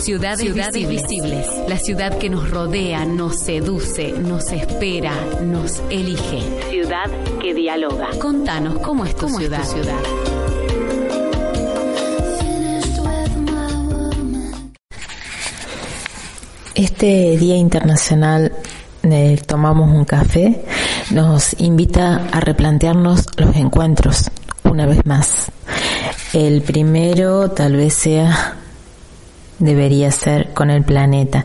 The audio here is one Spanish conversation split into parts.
Ciudades, Ciudades visibles. La ciudad que nos rodea, nos seduce, nos espera, nos elige. Ciudad que dialoga. Contanos, ¿cómo es tu, ciudad? Es tu ciudad? Este Día Internacional de Tomamos un Café nos invita a replantearnos los encuentros una vez más. El primero tal vez sea debería ser con el planeta,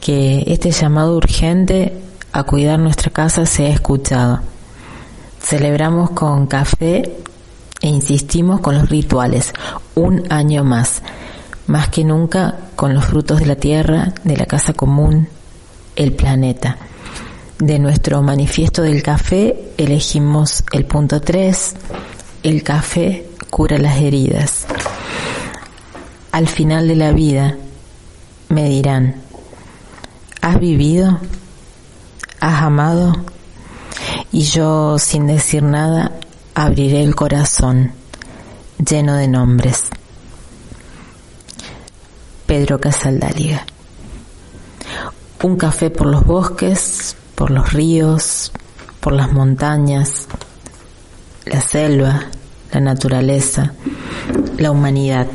que este llamado urgente a cuidar nuestra casa sea escuchado. Celebramos con café e insistimos con los rituales, un año más, más que nunca con los frutos de la tierra, de la casa común, el planeta. De nuestro manifiesto del café elegimos el punto 3, el café cura las heridas al final de la vida me dirán, ¿has vivido? ¿Has amado? Y yo, sin decir nada, abriré el corazón lleno de nombres. Pedro Casaldáliga. Un café por los bosques, por los ríos, por las montañas, la selva, la naturaleza, la humanidad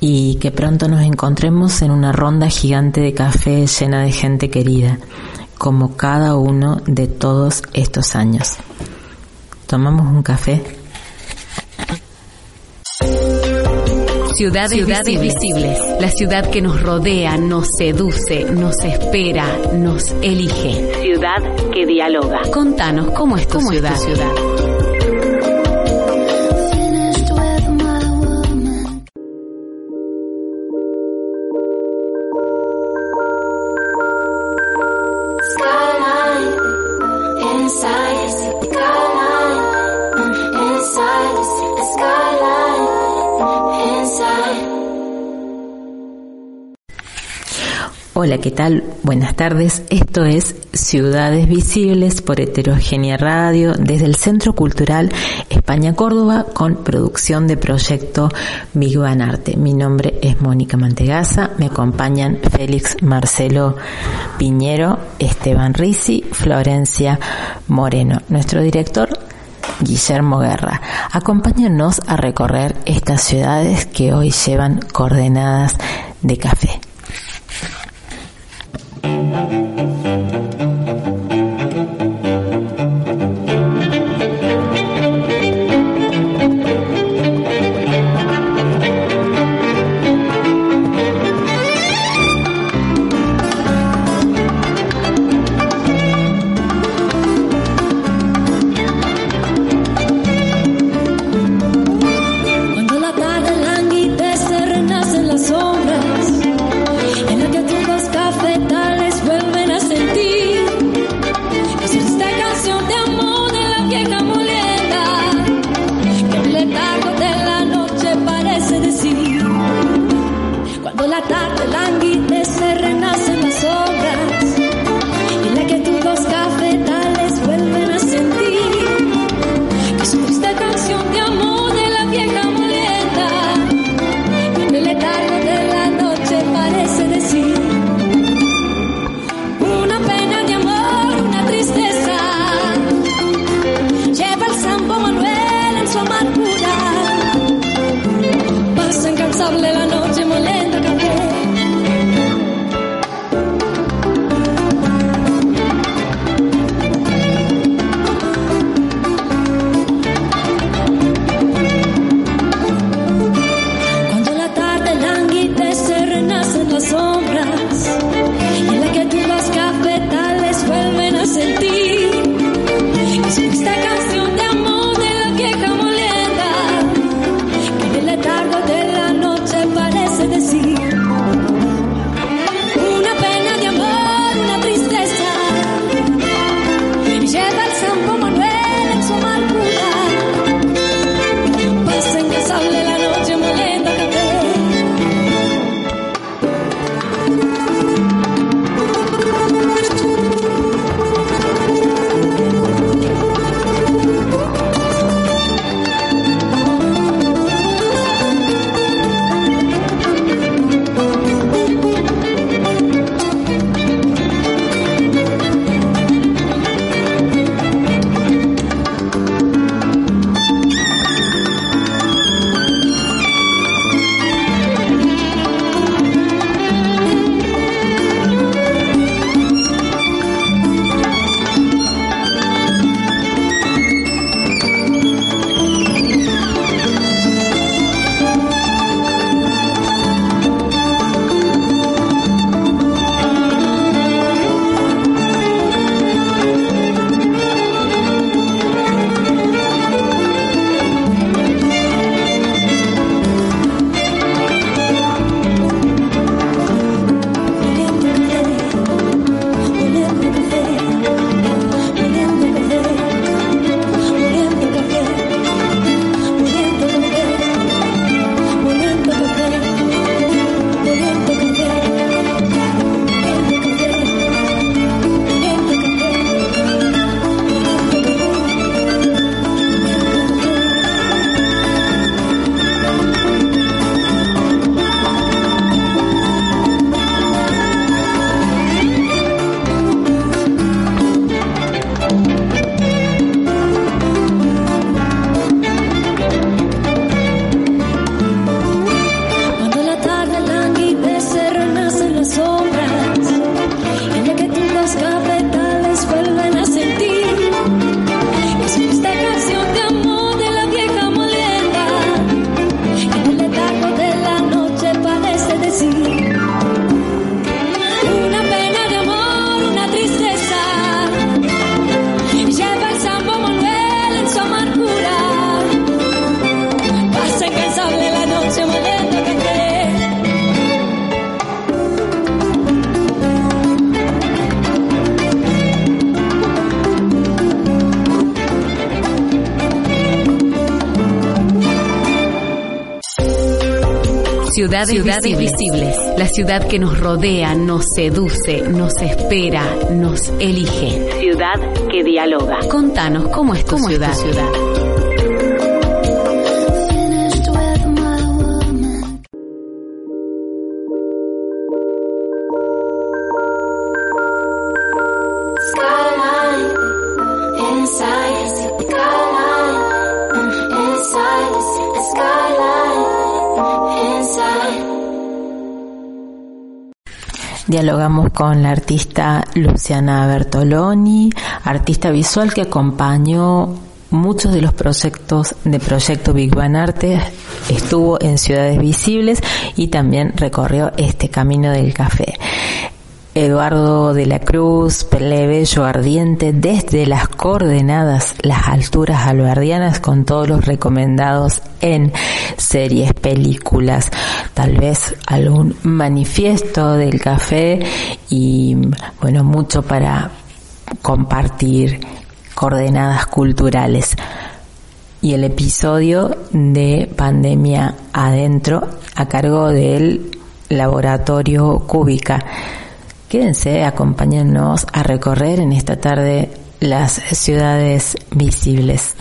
y que pronto nos encontremos en una ronda gigante de café llena de gente querida, como cada uno de todos estos años. ¿Tomamos un café? Ciudades, Ciudades visibles. La ciudad que nos rodea, nos seduce, nos espera, nos elige. Ciudad que dialoga. Contanos, ¿cómo es tu ciudad? Es tu ciudad? ¿Qué tal? Buenas tardes. Esto es Ciudades Visibles por Heterogénea Radio desde el Centro Cultural España Córdoba con producción de proyecto Big Bang Arte. Mi nombre es Mónica Mantegaza, me acompañan Félix Marcelo Piñero, Esteban Risi, Florencia Moreno. Nuestro director Guillermo Guerra. Acompáñanos a recorrer estas ciudades que hoy llevan coordenadas de café. De la Ciudades, Ciudades visibles. La ciudad que nos rodea, nos seduce, nos espera, nos elige. Ciudad que dialoga. Contanos cómo es tu ciudad. Es tu ciudad? Dialogamos con la artista Luciana Bertoloni, artista visual que acompañó muchos de los proyectos de Proyecto Big Bang Arte, estuvo en Ciudades Visibles y también recorrió este camino del café. Eduardo de la Cruz, Bello Ardiente, desde las coordenadas, las alturas alberdianas, con todos los recomendados en series, películas, tal vez algún manifiesto del café y, bueno, mucho para compartir coordenadas culturales. Y el episodio de Pandemia Adentro a cargo del laboratorio Cúbica Quédense, acompáñennos a recorrer en esta tarde las ciudades visibles.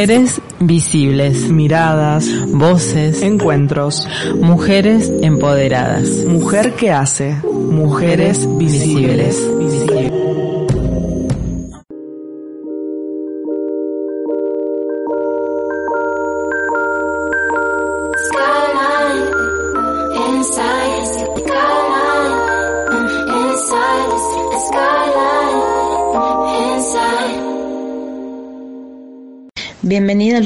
Mujeres visibles, miradas, voces, encuentros, mujeres empoderadas, mujer que hace, mujeres visibles. Bienvenida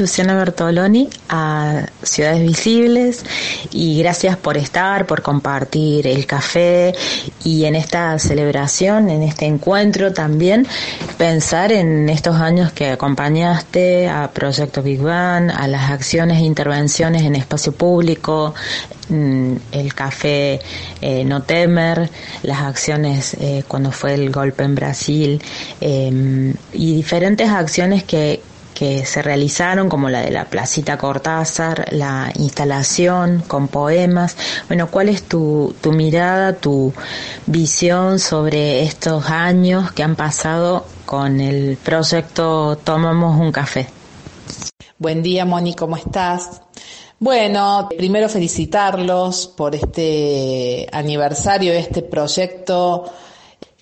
Luciana Bertoloni a Ciudades Visibles y gracias por estar, por compartir el café y en esta celebración, en este encuentro también, pensar en estos años que acompañaste a Proyecto Big Bang, a las acciones e intervenciones en espacio público, mm, el café eh, No Temer, las acciones eh, cuando fue el golpe en Brasil eh, y diferentes acciones que que se realizaron, como la de la Placita Cortázar, la instalación con poemas. Bueno, ¿cuál es tu, tu mirada, tu visión sobre estos años que han pasado con el proyecto Tomamos un café? Buen día, Moni, ¿cómo estás? Bueno, primero felicitarlos por este aniversario este proyecto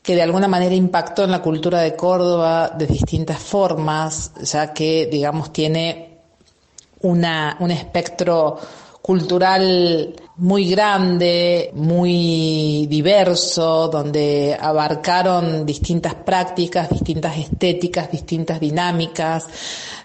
que de alguna manera impactó en la cultura de Córdoba de distintas formas, ya que, digamos, tiene una, un espectro cultural muy grande, muy diverso, donde abarcaron distintas prácticas, distintas estéticas, distintas dinámicas,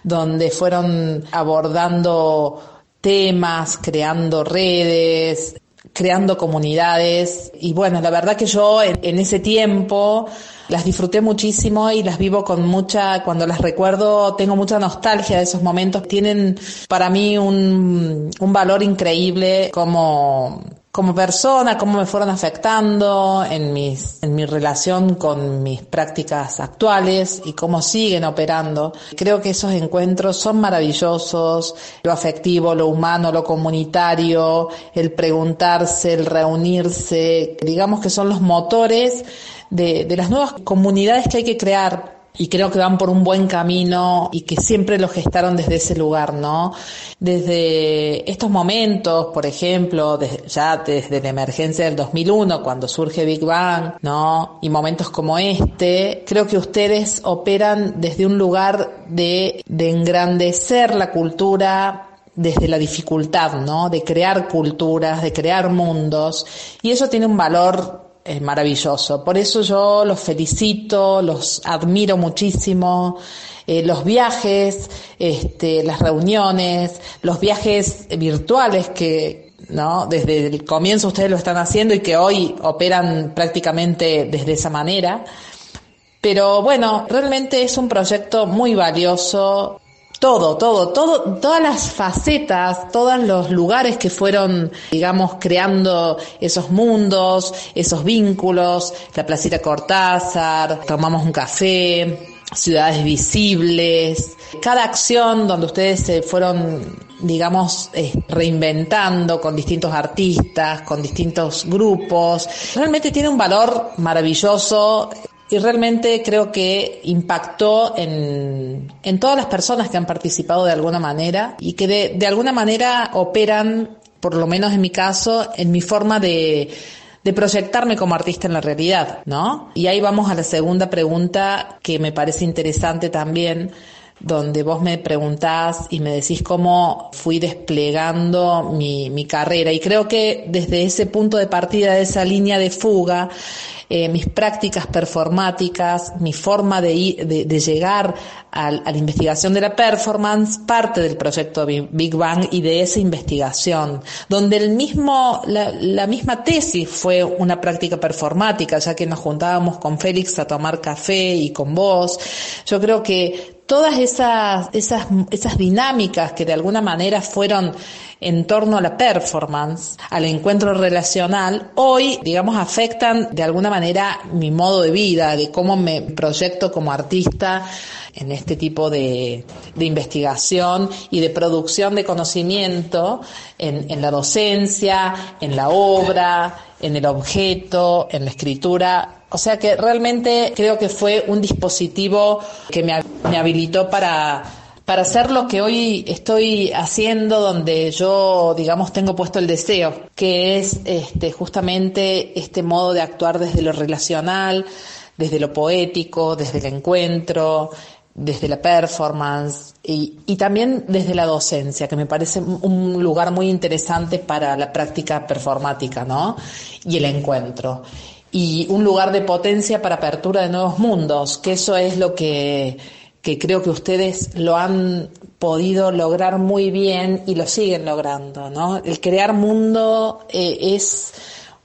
donde fueron abordando temas, creando redes, creando comunidades. Y bueno, la verdad que yo en, ese tiempo las disfruté muchísimo y las vivo con mucha, cuando las recuerdo tengo mucha nostalgia de esos momentos, tienen para mí un, un valor increíble como como persona, cómo me fueron afectando en, mis, en mi relación con mis prácticas actuales y cómo siguen operando. Creo que esos encuentros son maravillosos, lo afectivo, lo humano, lo comunitario, el preguntarse, el reunirse, digamos que son los motores de, de las nuevas comunidades que hay que crear y creo que van por un buen camino y que siempre lo gestaron desde ese lugar, ¿no? Desde estos momentos, por ejemplo, ya desde la emergencia del 2001, cuando surge Big Bang, ¿no? Y momentos como este, creo que ustedes operan desde un lugar de, de engrandecer la cultura desde la dificultad, ¿no? De crear culturas, de crear mundos, y eso tiene un valor es maravilloso. Por eso yo los felicito, los admiro muchísimo. Eh, los viajes, este, las reuniones, los viajes virtuales que, ¿no? Desde el comienzo ustedes lo están haciendo y que hoy operan prácticamente desde esa manera. Pero bueno, realmente es un proyecto muy valioso todo, todo, todo, todas las facetas, todos los lugares que fueron, digamos, creando esos mundos, esos vínculos, la placita Cortázar, tomamos un café, ciudades visibles, cada acción donde ustedes se fueron, digamos, eh, reinventando con distintos artistas, con distintos grupos, realmente tiene un valor maravilloso y realmente creo que impactó en, en todas las personas que han participado de alguna manera y que de, de alguna manera operan, por lo menos en mi caso, en mi forma de, de proyectarme como artista en la realidad, ¿no? Y ahí vamos a la segunda pregunta que me parece interesante también, donde vos me preguntás y me decís cómo fui desplegando mi, mi carrera. Y creo que desde ese punto de partida, de esa línea de fuga, eh, mis prácticas performáticas, mi forma de, de, llegar a, la investigación de la performance, parte del proyecto Big Bang y de esa investigación, donde el mismo, la, la misma tesis fue una práctica performática, ya que nos juntábamos con Félix a tomar café y con vos. Yo creo que todas esas, esas, esas dinámicas que de alguna manera fueron en torno a la performance, al encuentro relacional, hoy, digamos, afectan de alguna manera mi modo de vida, de cómo me proyecto como artista en este tipo de, de investigación y de producción de conocimiento en, en la docencia, en la obra, en el objeto, en la escritura, o sea que realmente creo que fue un dispositivo que me, me habilitó para para hacer lo que hoy estoy haciendo, donde yo, digamos, tengo puesto el deseo, que es este, justamente este modo de actuar desde lo relacional, desde lo poético, desde el encuentro, desde la performance y, y, también desde la docencia, que me parece un lugar muy interesante para la práctica performática, ¿no? Y el encuentro. Y un lugar de potencia para apertura de nuevos mundos, que eso es lo que, que creo que ustedes lo han podido lograr muy bien y lo siguen logrando, ¿no? El crear mundo eh, es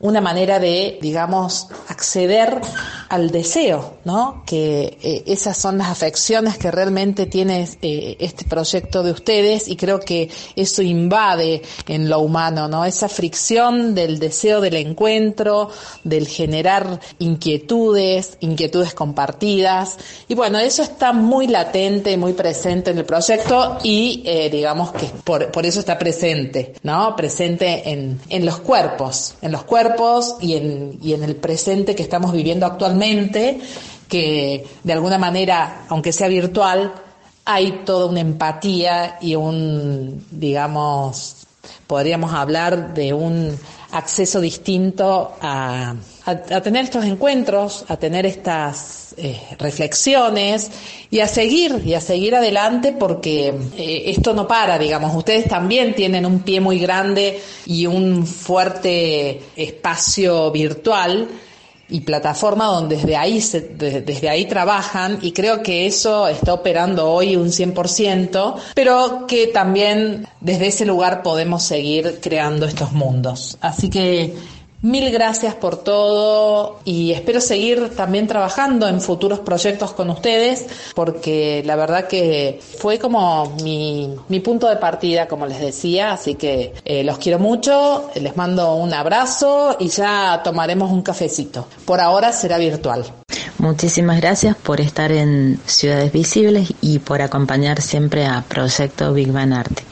una manera de, digamos, acceder al deseo, ¿no? Que eh, esas son las afecciones que realmente tiene eh, este proyecto de ustedes y creo que eso invade en lo humano, ¿no? Esa fricción del deseo del encuentro, del generar inquietudes, inquietudes compartidas y bueno, eso está muy latente muy presente en el proyecto y eh, digamos que por, por eso está presente, ¿no? Presente en, en los cuerpos, en los cuerpos y en, y en el presente que estamos viviendo actualmente, que de alguna manera, aunque sea virtual, hay toda una empatía y un, digamos, podríamos hablar de un acceso distinto a, a, tener estos encuentros, a tener estas eh, reflexiones y a seguir, y a seguir adelante porque eh, esto no para, digamos, ustedes también tienen un pie muy grande y un fuerte espacio virtual y plataforma donde desde ahí, se, desde ahí trabajan y creo que eso está operando hoy un 100%, pero que también desde ese lugar podemos seguir creando estos mundos. Así que Mil gracias por todo y espero seguir también trabajando en futuros proyectos con ustedes porque la verdad que fue como mi, mi punto de partida, como les decía, así que eh, los quiero mucho, les mando un abrazo y ya tomaremos un cafecito. Por ahora será virtual. Muchísimas gracias por estar en Ciudades Visibles y por acompañar siempre a Proyecto Big Bang Arte.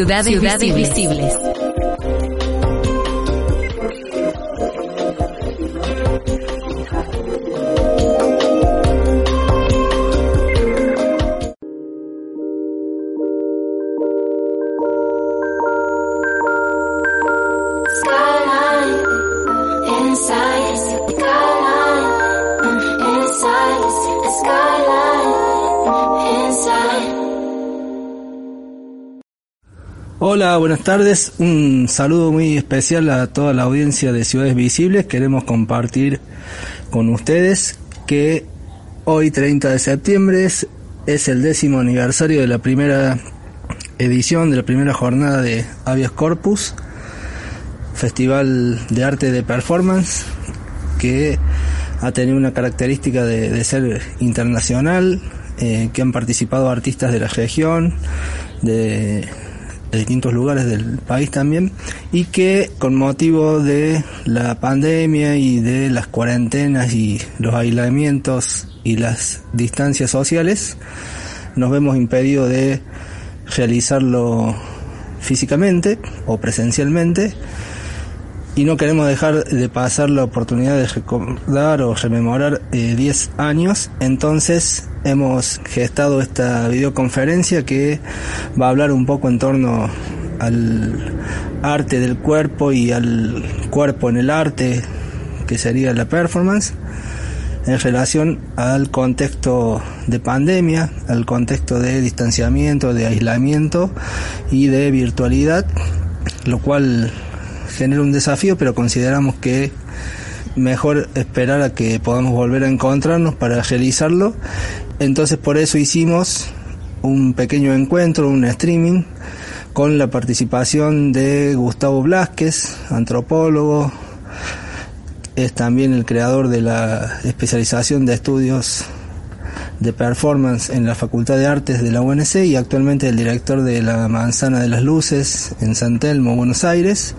Ciudades, Ciudades visibles. Buenas tardes. Un saludo muy especial a toda la audiencia de Ciudades Visibles. Queremos compartir con ustedes que hoy, 30 de septiembre, es, el décimo aniversario de la primera edición, de la primera jornada de Avias Corpus, Festival de Arte de Performance, que ha tenido una característica de, ser internacional, eh, que han participado artistas de la región, de de distintos lugares del país también y que con motivo de la pandemia y de las cuarentenas y los aislamientos y las distancias sociales nos vemos impedidos de realizarlo físicamente o presencialmente y no queremos dejar de pasar la oportunidad de recordar o rememorar 10 eh, años. Entonces hemos gestado esta videoconferencia que va a hablar un poco en torno al arte del cuerpo y al cuerpo en el arte, que sería la performance, en relación al contexto de pandemia, al contexto de distanciamiento, de aislamiento y de virtualidad, lo cual genera un desafío, pero consideramos que mejor esperar a que podamos volver a encontrarnos para realizarlo. Entonces por eso hicimos un pequeño encuentro, un streaming, con la participación de Gustavo Blasquez, antropólogo, es también el creador de la especialización de estudios de performance en la Facultad de Artes de la UNC y actualmente el director de la Manzana de las Luces en San Telmo, Buenos Aires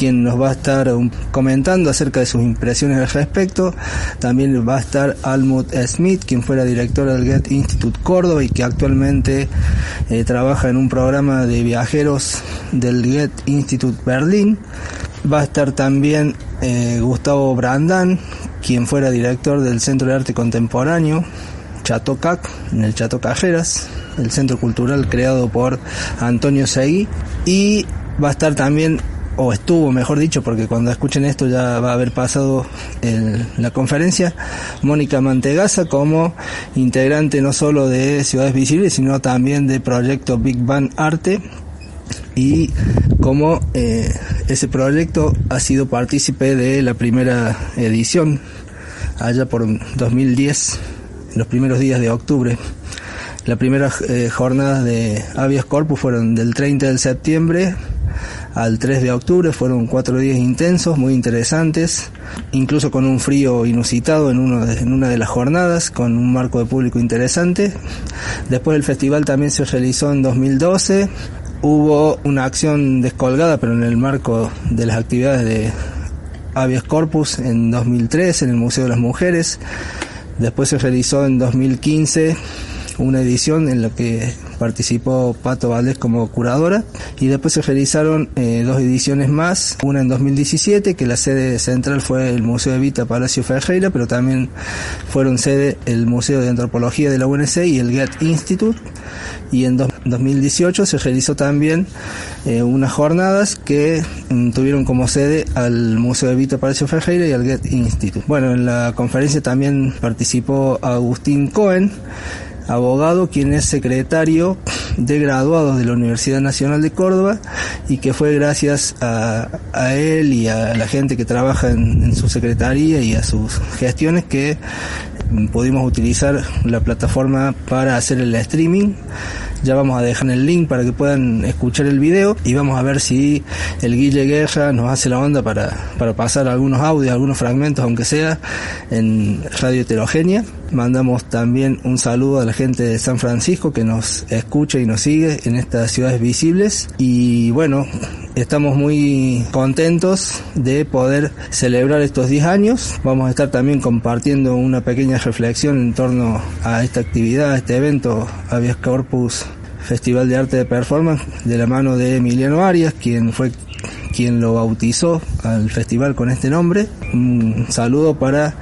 quien nos va a estar comentando acerca de sus impresiones al respecto. También va a estar Almut Smith, quien fuera director del Get Institute Córdoba y que actualmente eh, trabaja en un programa de viajeros del Get Institute Berlín. Va a estar también eh, Gustavo Brandán, quien fuera director del Centro de Arte Contemporáneo Chatocac, en el Chato Cajeras, el centro cultural creado por Antonio Seguí. Y va a estar también o estuvo, mejor dicho, porque cuando escuchen esto ya va a haber pasado en la conferencia, Mónica Mantegaza como integrante no solo de Ciudades Visibles, sino también de proyecto Big Bang Arte y como eh, ese proyecto ha sido partícipe de la primera edición allá por 2010, los primeros días de octubre. Las primeras eh, jornadas de Avias Corpus fueron del 30 de septiembre al 3 de octubre. Fueron cuatro días intensos, muy interesantes, incluso con un frío inusitado en, una de las jornadas, con un marco de público interesante. Después el festival también se realizó en 2012. Hubo una acción descolgada, pero en el marco de las actividades de Habeas Corpus en 2003 en el Museo de las Mujeres. Después se realizó en 2015 una edición en la que participó Pato Valdés como curadora y después se realizaron eh, dos ediciones más, una en 2017 que la sede central fue el Museo de Vita Palacio Ferreira, pero también fueron sede el Museo de Antropología de la UNC y el Get Institute y en 2018 se realizó también eh, unas jornadas que mm, tuvieron como sede al Museo de Vita Palacio Ferreira y al Get Institute. Bueno, en la conferencia también participó Agustín Cohen, abogado, quien es secretario de graduados de la Universidad Nacional de Córdoba y que fue gracias a, él y a la gente que trabaja en, su secretaría y a sus gestiones que pudimos utilizar la plataforma para hacer el streaming. Ya vamos a dejar el link para que puedan escuchar el video y vamos a ver si el Guille Guerra nos hace la onda para, para pasar algunos audios, algunos fragmentos, aunque sea en Radio Heterogénea. Mandamos también un saludo a la gente de San Francisco que nos escucha y nos sigue en estas ciudades visibles. Y bueno, estamos muy contentos de poder celebrar estos 10 años. Vamos a estar también compartiendo una pequeña reflexión en torno a esta actividad, a este evento, Avias Corpus Festival de Arte de Performance, de la mano de Emiliano Arias, quien fue quien lo bautizó al festival con este nombre. Un saludo para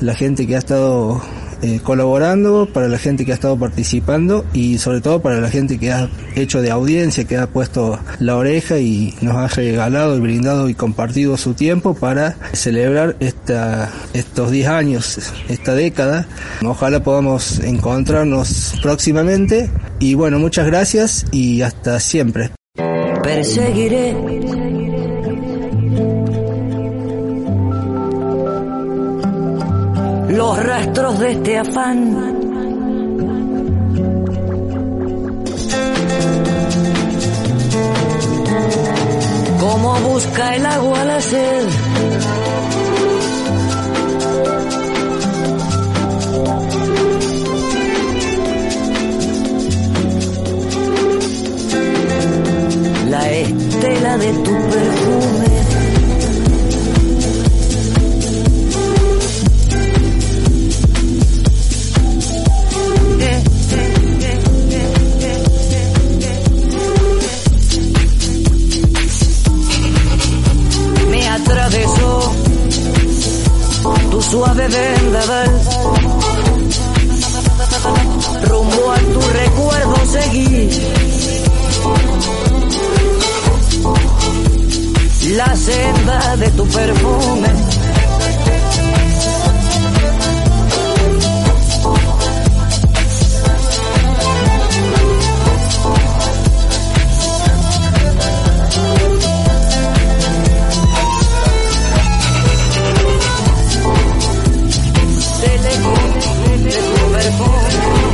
la gente que ha estado eh, colaborando, para la gente que ha estado participando y sobre todo para la gente que ha hecho de audiencia, que ha puesto la oreja y nos ha regalado y brindado y compartido su tiempo para celebrar esta, estos 10 años, esta década. Ojalá podamos encontrarnos próximamente y bueno, muchas gracias y hasta siempre. Los rastros de este afán. Como busca el agua la sed. La estela de tu perfume. Vendaval. Rumbo a tu recuerdo seguir. La senda de tu perfume. Del eco de tu perfume.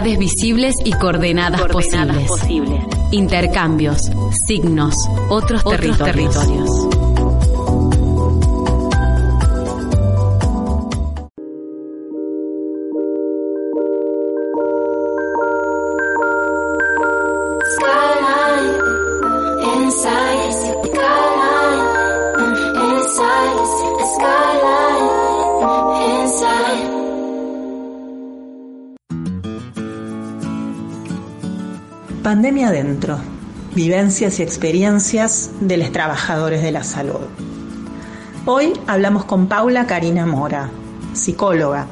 Visibles y coordenadas, posibles. Intercambios, signos, otros, territorios. Skyline, Adentro. Vivencias y experiencias de los trabajadores de la salud. Hoy hablamos con Paula Karina Mora, psicóloga.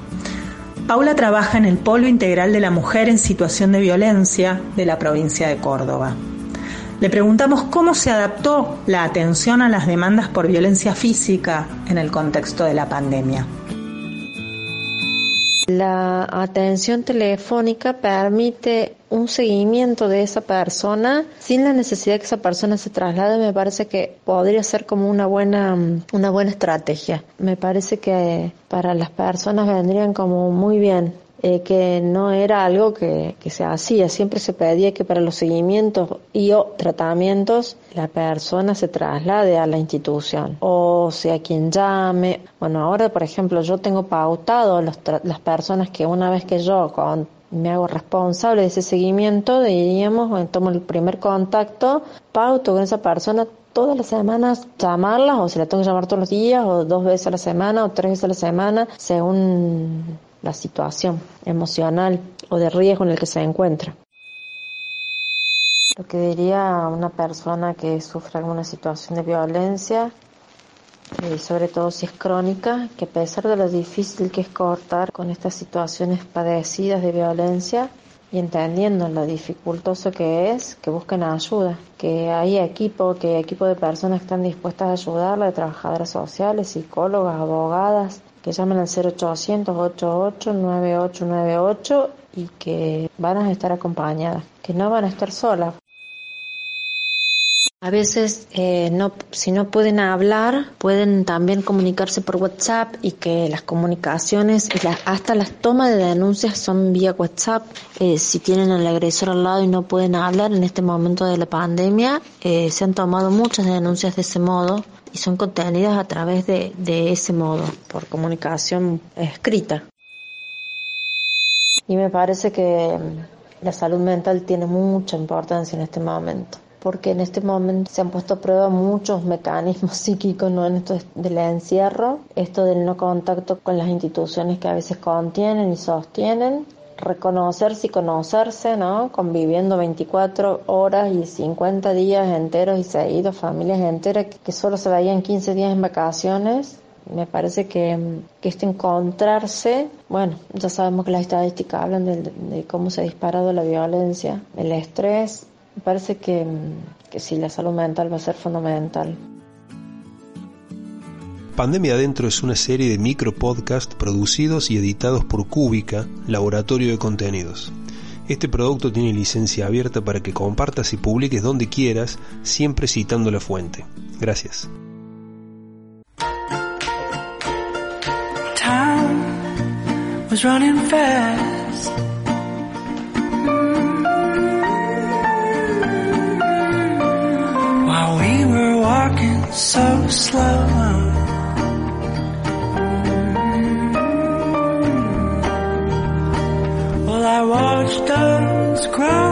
Paula trabaja en el Polo Integral de la Mujer en Situación de Violencia de la provincia de Córdoba. Le preguntamos cómo se adaptó la atención a las demandas por violencia física en el contexto de la pandemia. La atención telefónica permite un seguimiento de esa persona sin la necesidad de que esa persona se traslade. Me parece que podría ser como una buena, una buena estrategia. Me parece que para las personas vendrían como muy bien eh, que no era algo que, se hacía, siempre se pedía que para los seguimientos y o tratamientos la persona se traslade a la institución o sea quien llame. Bueno, ahora por ejemplo yo tengo pautado los las personas que una vez que yo me hago responsable de ese seguimiento, diríamos, tomo el primer contacto, pauto con esa persona todas las semanas llamarlas o se la tengo que llamar todos los días o dos veces a la semana o tres veces a la semana según la situación emocional o de riesgo en el que se encuentra. Lo que diría una persona que sufre alguna situación de violencia, y sobre todo si es crónica, que a pesar de lo difícil que es cortar con estas situaciones padecidas de violencia y entendiendo lo dificultoso que es, que busquen ayuda, que hay equipo, que hay equipo de personas que están dispuestas a ayudarla, de trabajadoras sociales, psicólogas, abogadas, que llamen al 0800 88 9898 y que van a estar acompañadas, que no van a estar solas. A veces, eh, no, si no pueden hablar, pueden también comunicarse por WhatsApp y que las comunicaciones y hasta las tomas de denuncias son vía WhatsApp. Eh, si tienen al agresor al lado y no pueden hablar en este momento de la pandemia, eh, se han tomado muchas denuncias de ese modo y son contenidas a través de, de ese modo, por comunicación escrita. Y me parece que la salud mental tiene mucha importancia en este momento porque en este momento se han puesto a prueba muchos mecanismos psíquicos ¿no? en esto del encierro, esto del no contacto con las instituciones que a veces contienen y sostienen, reconocerse y conocerse, ¿no? Conviviendo 24 horas y 50 días enteros y seguidos, familias enteras que solo se veían 15 días en vacaciones. Me parece que, que este encontrarse, bueno, ya sabemos que las estadísticas hablan de, de cómo se ha disparado la violencia, el estrés. Me parece que, que sí, la salud mental va a ser fundamental. Pandemia Adentro es una serie de micro podcast producidos y editados por Cúbica, Laboratorio de Contenidos. Este producto tiene licencia abierta para que compartas y publiques donde quieras, siempre citando la fuente. Gracias. I watched us grow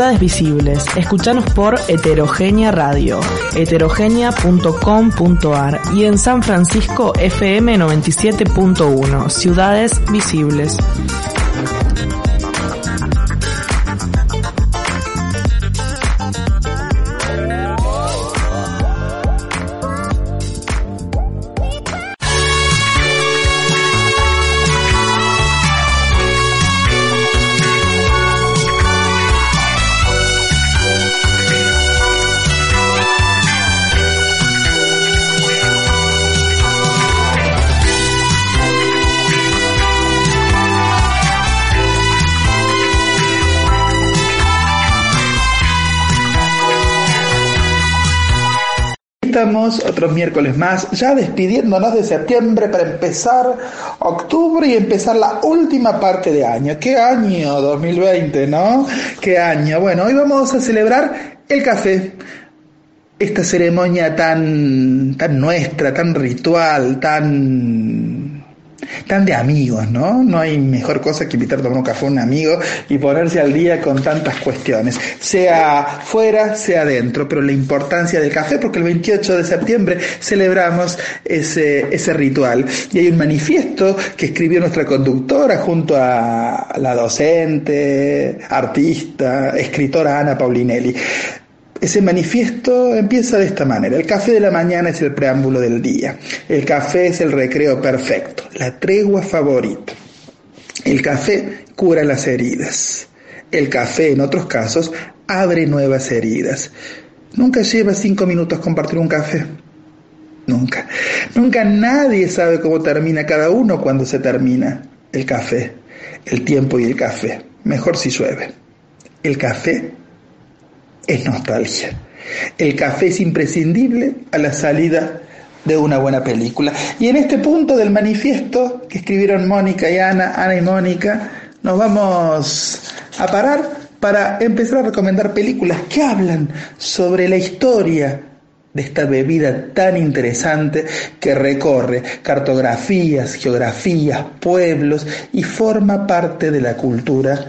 Ciudades Visibles. Escuchanos por Heterogénea Radio, heterogénea.com.ar y en San Francisco FM 97.1, Ciudades Visibles. Estamos otro miércoles más, ya despidiéndonos de septiembre para empezar octubre y empezar la última parte de año. ¿Qué año 2020, no? ¿Qué año? Bueno, hoy vamos a celebrar el café. Esta ceremonia tan, tan nuestra, tan ritual, tan tan de amigos, ¿no? No hay mejor cosa que invitar a tomar un café a un amigo y ponerse al día con tantas cuestiones, sea fuera, sea dentro, pero la importancia del café, porque el 28 de septiembre celebramos ese, ese ritual. Y hay un manifiesto que escribió nuestra conductora junto a la docente, artista, escritora Ana Paulinelli. Ese manifiesto empieza de esta manera. El café de la mañana es el preámbulo del día. El café es el recreo perfecto, la tregua favorita. El café cura las heridas. El café, en otros casos, abre nuevas heridas. Nunca lleva cinco minutos compartir un café. Nunca. Nunca nadie sabe cómo termina cada uno cuando se termina el café. El tiempo y el café. Mejor si llueve. El café es nostalgia. El café es imprescindible a la salida de una buena película. Y en este punto del manifiesto que escribieron Mónica y Ana, Ana y Mónica, nos vamos a parar para empezar a recomendar películas que hablan sobre la historia de esta bebida tan interesante que recorre cartografías, geografías, pueblos y forma parte de la cultura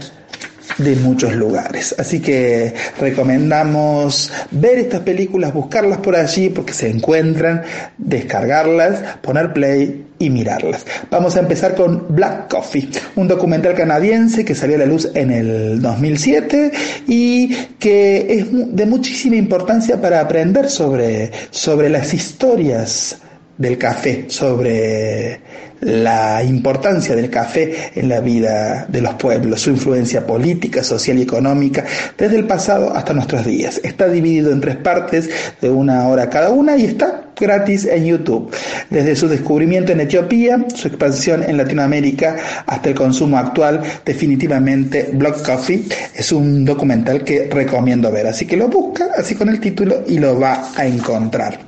de muchos lugares. Así que recomendamos ver estas películas, buscarlas por allí porque se encuentran, descargarlas, poner play y mirarlas. Vamos a empezar con Black Coffee, un documental canadiense que salió a la luz en el 2007 y que es de muchísima importancia para aprender sobre, sobre las historias del café, sobre la importancia del café en la vida de los pueblos, su influencia política, social y económica, desde el pasado hasta nuestros días. Está dividido en tres partes de una hora cada una y está gratis en YouTube. Desde su descubrimiento en Etiopía, su expansión en Latinoamérica hasta el consumo actual, definitivamente Block Coffee es un documental que recomiendo ver. Así que lo busca así con el título y lo va a encontrar.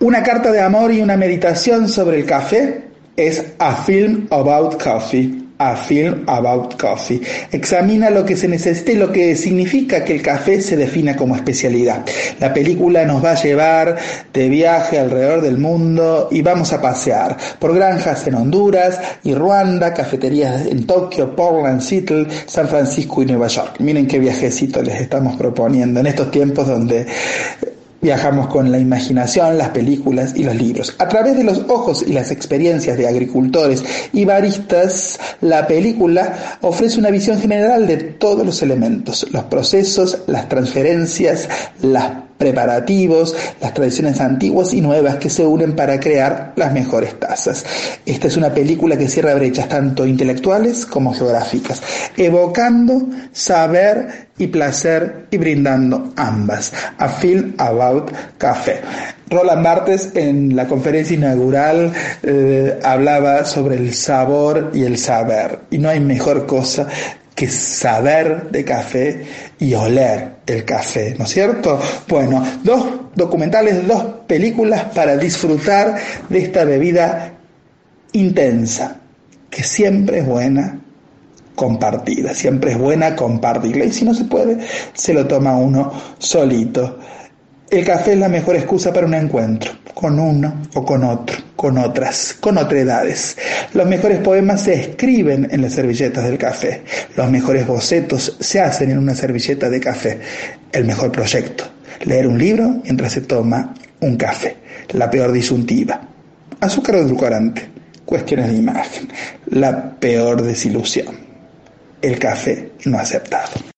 Una carta de amor y una meditación sobre el café es A Film About Coffee. A Film About Coffee. Examina lo que se necesita y lo que significa que el café se defina como especialidad. La película nos va a llevar de viaje alrededor del mundo y vamos a pasear por granjas en Honduras y Ruanda, cafeterías en Tokio, Portland, Seattle, San Francisco y Nueva York. Miren qué viajecito les estamos proponiendo en estos tiempos donde Viajamos con la imaginación, las películas y los libros. A través de los ojos y las experiencias de agricultores y baristas, la película ofrece una visión general de todos los elementos, los procesos, las transferencias, las preparativos, las tradiciones antiguas y nuevas que se unen para crear las mejores tazas. Esta es una película que cierra brechas tanto intelectuales como geográficas, evocando saber y placer y brindando ambas. A Film About Café. Roland Barthes en la conferencia inaugural eh, hablaba sobre el sabor y el saber. Y no hay mejor cosa que saber de café y oler el café, ¿no es cierto? Bueno, dos documentales, dos películas para disfrutar de esta bebida intensa, que siempre es buena compartida, siempre es buena compartirla y si no se puede, se lo toma uno solito. El café es la mejor excusa para un encuentro, con uno o con otro, con otras, con otredades. Los mejores poemas se escriben en las servilletas del café. Los mejores bocetos se hacen en una servilleta de café. El mejor proyecto, leer un libro mientras se toma un café. La peor disyuntiva, azúcar o edulcorante, cuestiones de imagen. La peor desilusión, el café no aceptado.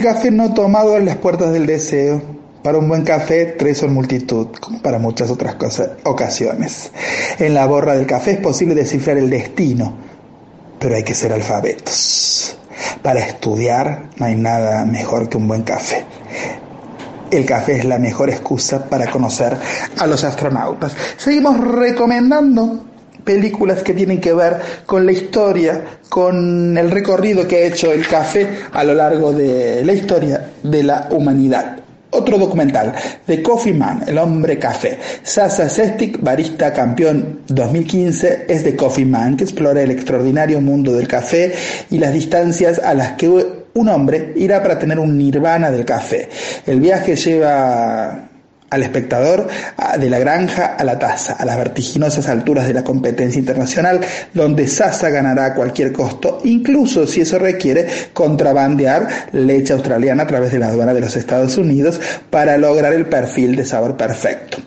El café no tomado en las puertas del deseo. Para un buen café, tres son multitud, como para muchas otras cosas, ocasiones. En la borra del café es posible descifrar el destino, pero hay que ser alfabetos. Para estudiar no hay nada mejor que un buen café. El café es la mejor excusa para conocer a los astronautas. Seguimos recomendando películas que tienen que ver con la historia, con el recorrido que ha hecho el café a lo largo de la historia de la humanidad. Otro documental, The Coffee Man, el hombre café. Sasa Sestic, barista campeón 2015, es The Coffee Man, que explora el extraordinario mundo del café y las distancias a las que un hombre irá para tener un nirvana del café. El viaje lleva al espectador de la granja a la taza, a las vertiginosas alturas de la competencia internacional, donde Sasa ganará a cualquier costo, incluso si eso requiere contrabandear leche australiana a través de la aduana de los Estados Unidos para lograr el perfil de sabor perfecto.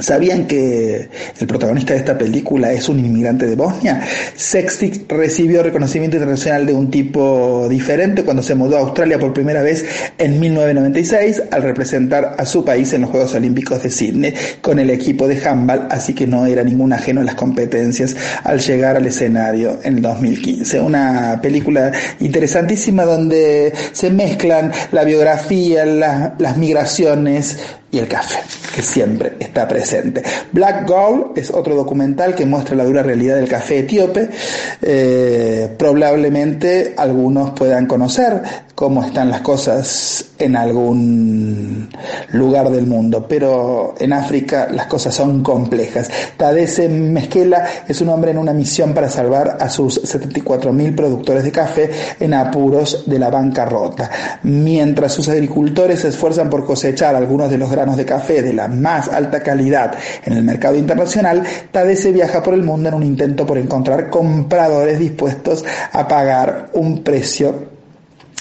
¿Sabían que el protagonista de esta película es un inmigrante de Bosnia? Sextic recibió reconocimiento internacional de un tipo diferente cuando se mudó a Australia por primera vez en 1996 al representar a su país en los Juegos Olímpicos de Sydney con el equipo de handball, así que no era ningún ajeno a las competencias al llegar al escenario en 2015. Una película interesantísima donde se mezclan la biografía, las migraciones, y el café, que siempre está presente. Black Gold es otro documental que muestra la dura realidad del café etíope. Eh, probablemente algunos puedan conocer cómo están las cosas en algún lugar del mundo, pero en África las cosas son complejas. Tadese Mezquela es un hombre en una misión para salvar a sus 74.000 productores de café en apuros de la bancarrota. Mientras sus agricultores se esfuerzan por cosechar algunos de los granos de café de la más alta calidad en el mercado internacional, Tadese viaja por el mundo en un intento por encontrar compradores dispuestos a pagar un precio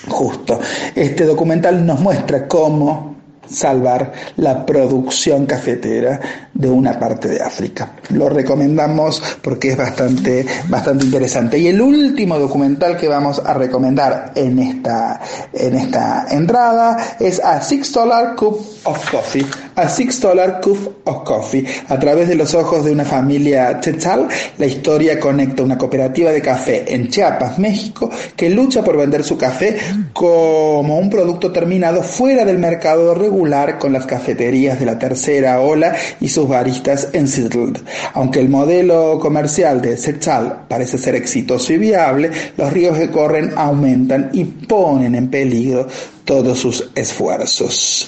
justo. Este documental nos muestra cómo salvar la producción cafetera de una parte de África. Lo recomendamos porque es bastante, bastante interesante. Y el último documental que vamos a recomendar en esta, en esta entrada es A Six Dollar Cup of Coffee. A Six Dollar Cup of Coffee. A través de los ojos de una familia Tetzal, la historia conecta una cooperativa de café en Chiapas, México, que lucha por vender su café como un producto terminado fuera del mercado regular con las cafeterías de la tercera ola y sus baristas en Seattle. Aunque el modelo comercial de Tetzal parece ser exitoso y viable, los ríos que corren aumentan y ponen en peligro todos sus esfuerzos.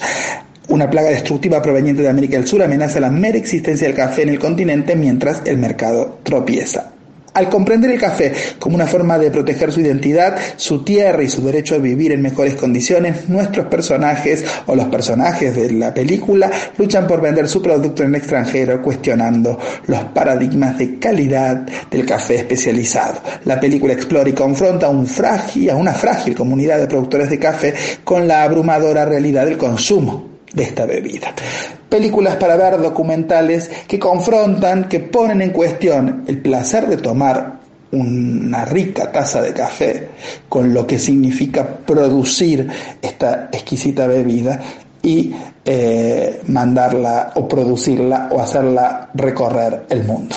Una plaga destructiva proveniente de América del Sur amenaza la mera existencia del café en el continente mientras el mercado tropieza. Al comprender el café como una forma de proteger su identidad, su tierra y su derecho a vivir en mejores condiciones, nuestros personajes o los personajes de la película luchan por vender su producto en el extranjero, cuestionando los paradigmas de calidad del café especializado. La película explora y confronta a, un frágil, una frágil comunidad de productores de café con la abrumadora realidad del consumo de esta bebida. Películas para ver documentales que confrontan, que ponen en cuestión el placer de tomar una rica taza de café con lo que significa producir esta exquisita bebida y eh, mandarla o producirla o hacerla recorrer el mundo.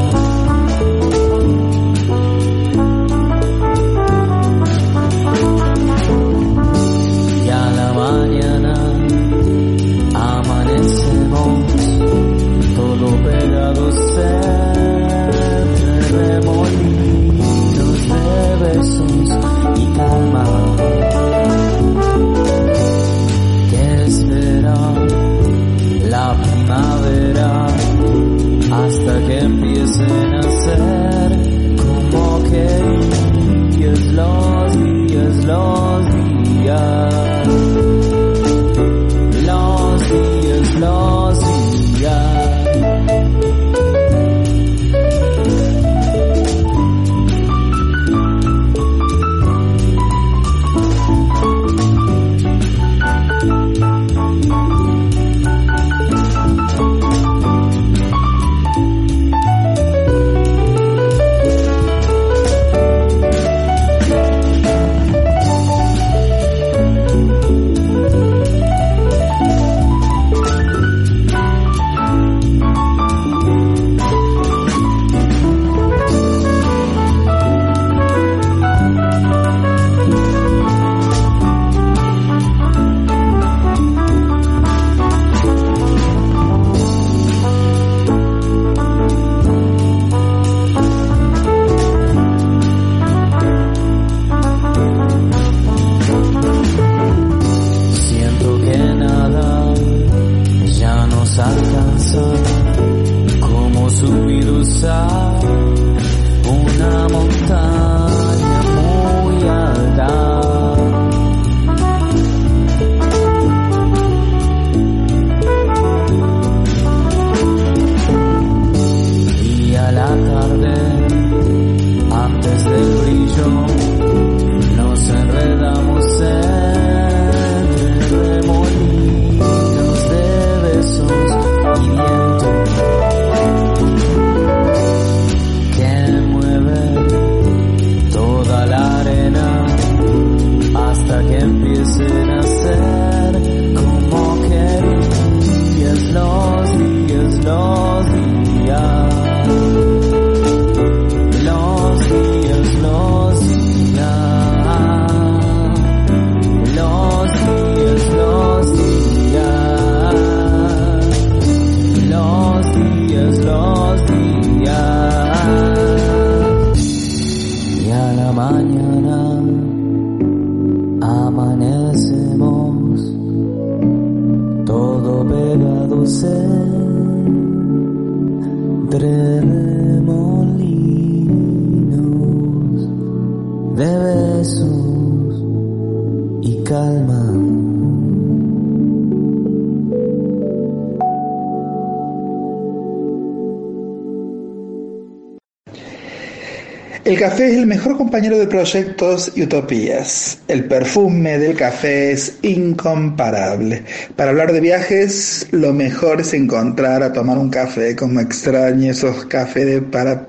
mejor compañero de proyectos y utopías. El perfume del café es incomparable. Para hablar de viajes, lo mejor es encontrar a tomar un café como extraño esos cafés para,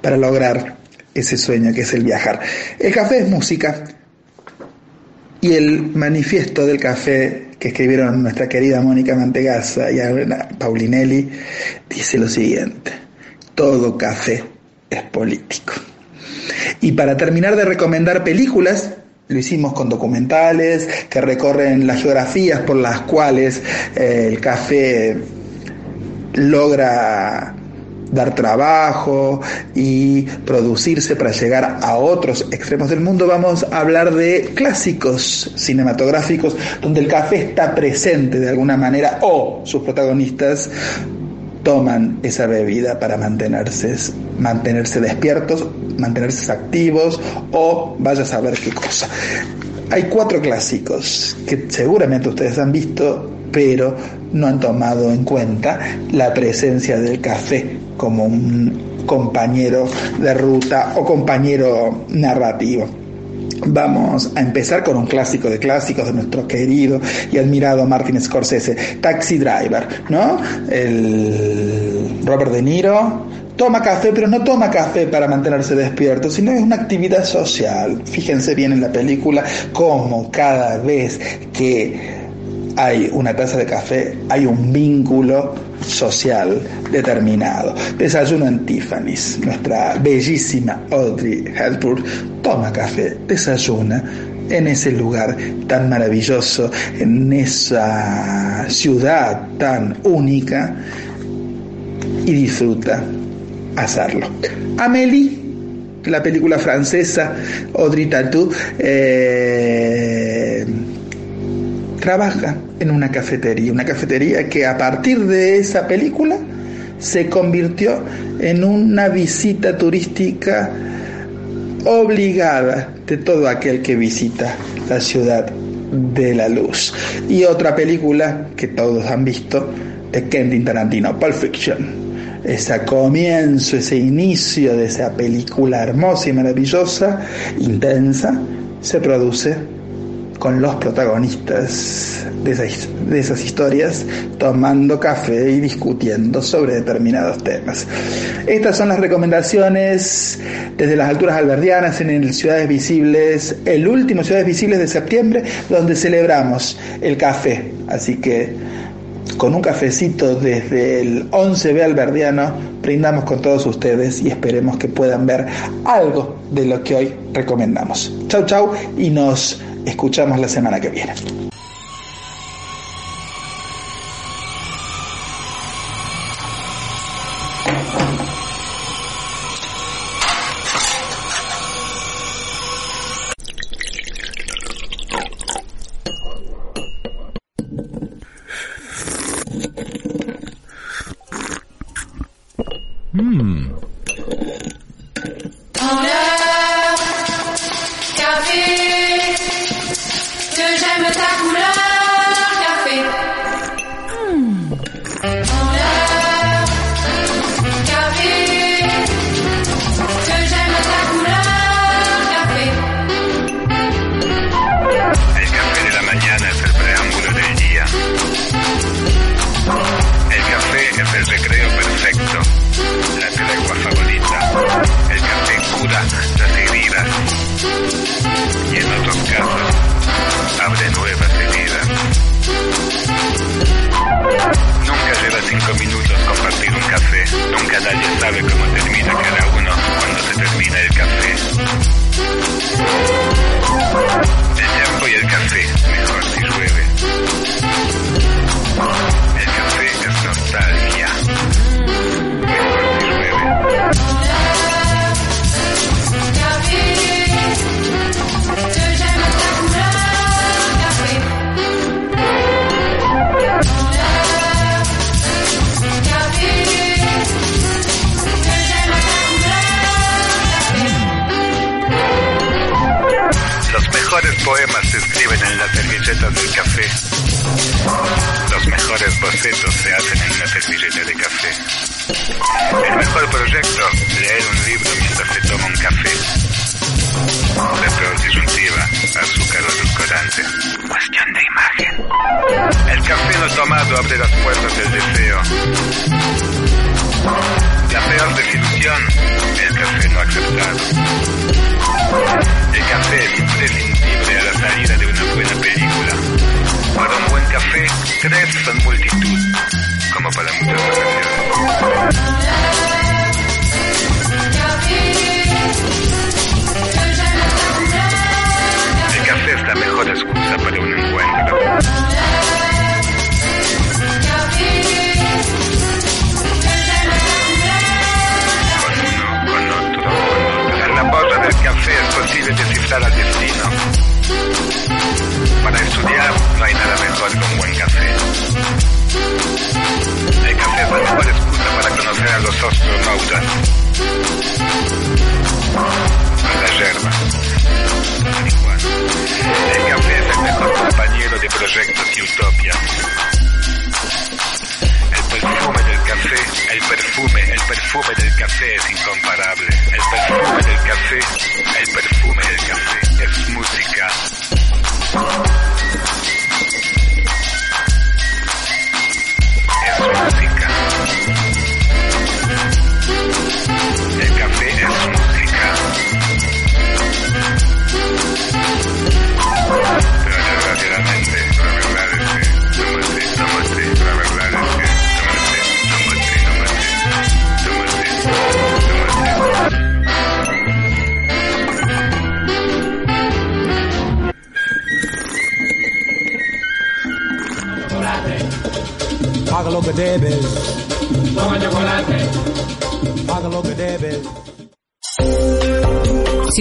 para lograr ese sueño que es el viajar. El café es música. Y el manifiesto del café que escribieron nuestra querida Mónica Mantegaza y Ana Paulinelli dice lo siguiente. Todo café es político. Y para terminar de recomendar películas, lo hicimos con documentales que recorren las geografías por las cuales eh, el café logra dar trabajo y producirse para llegar a otros extremos del mundo, vamos a hablar de clásicos cinematográficos donde el café está presente de alguna manera o sus protagonistas toman esa bebida para mantenerse, mantenerse despiertos, mantenerse activos o vaya a saber qué cosa. Hay cuatro clásicos que seguramente ustedes han visto, pero no han tomado en cuenta la presencia del café como un compañero de ruta o compañero narrativo. Vamos a empezar con un clásico de clásicos de nuestro querido y admirado Martin Scorsese, Taxi Driver, ¿no? El Robert De Niro toma café, pero no toma café para mantenerse despierto, sino es una actividad social. Fíjense bien en la película cómo cada vez que hay una taza de café, hay un vínculo social determinado. Desayuno en Tiffany's, nuestra bellísima Audrey Hepburn toma café, desayuna en ese lugar tan maravilloso, en esa ciudad tan única y disfruta hacerlo. Amélie la película francesa Audrey Tatou eh, trabaja en una cafetería, una cafetería que a partir de esa película se convirtió en una visita turística obligada de todo aquel que visita la ciudad de la luz. Y otra película que todos han visto de Quentin Tarantino, Pulp Fiction. Ese comienzo, ese inicio de esa película hermosa y maravillosa, intensa, se produce con los protagonistas de esas, historias tomando café y discutiendo sobre determinados temas. Estas son las recomendaciones desde las alturas alberdianas en el Ciudades Visibles, el último Ciudades Visibles de septiembre, donde celebramos el café. Así que con un cafecito desde el 11B alberdiano brindamos con todos ustedes y esperemos que puedan ver algo de lo que hoy recomendamos. Chau chau y nos escuchamos la semana que viene. FM World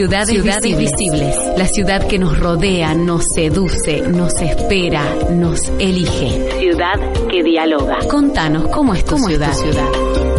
Ciudades, Ciudades visibles. visibles. La ciudad que nos rodea, nos seduce, nos espera, nos elige. Ciudad que dialoga. Contanos cómo es tu, Es tu ciudad.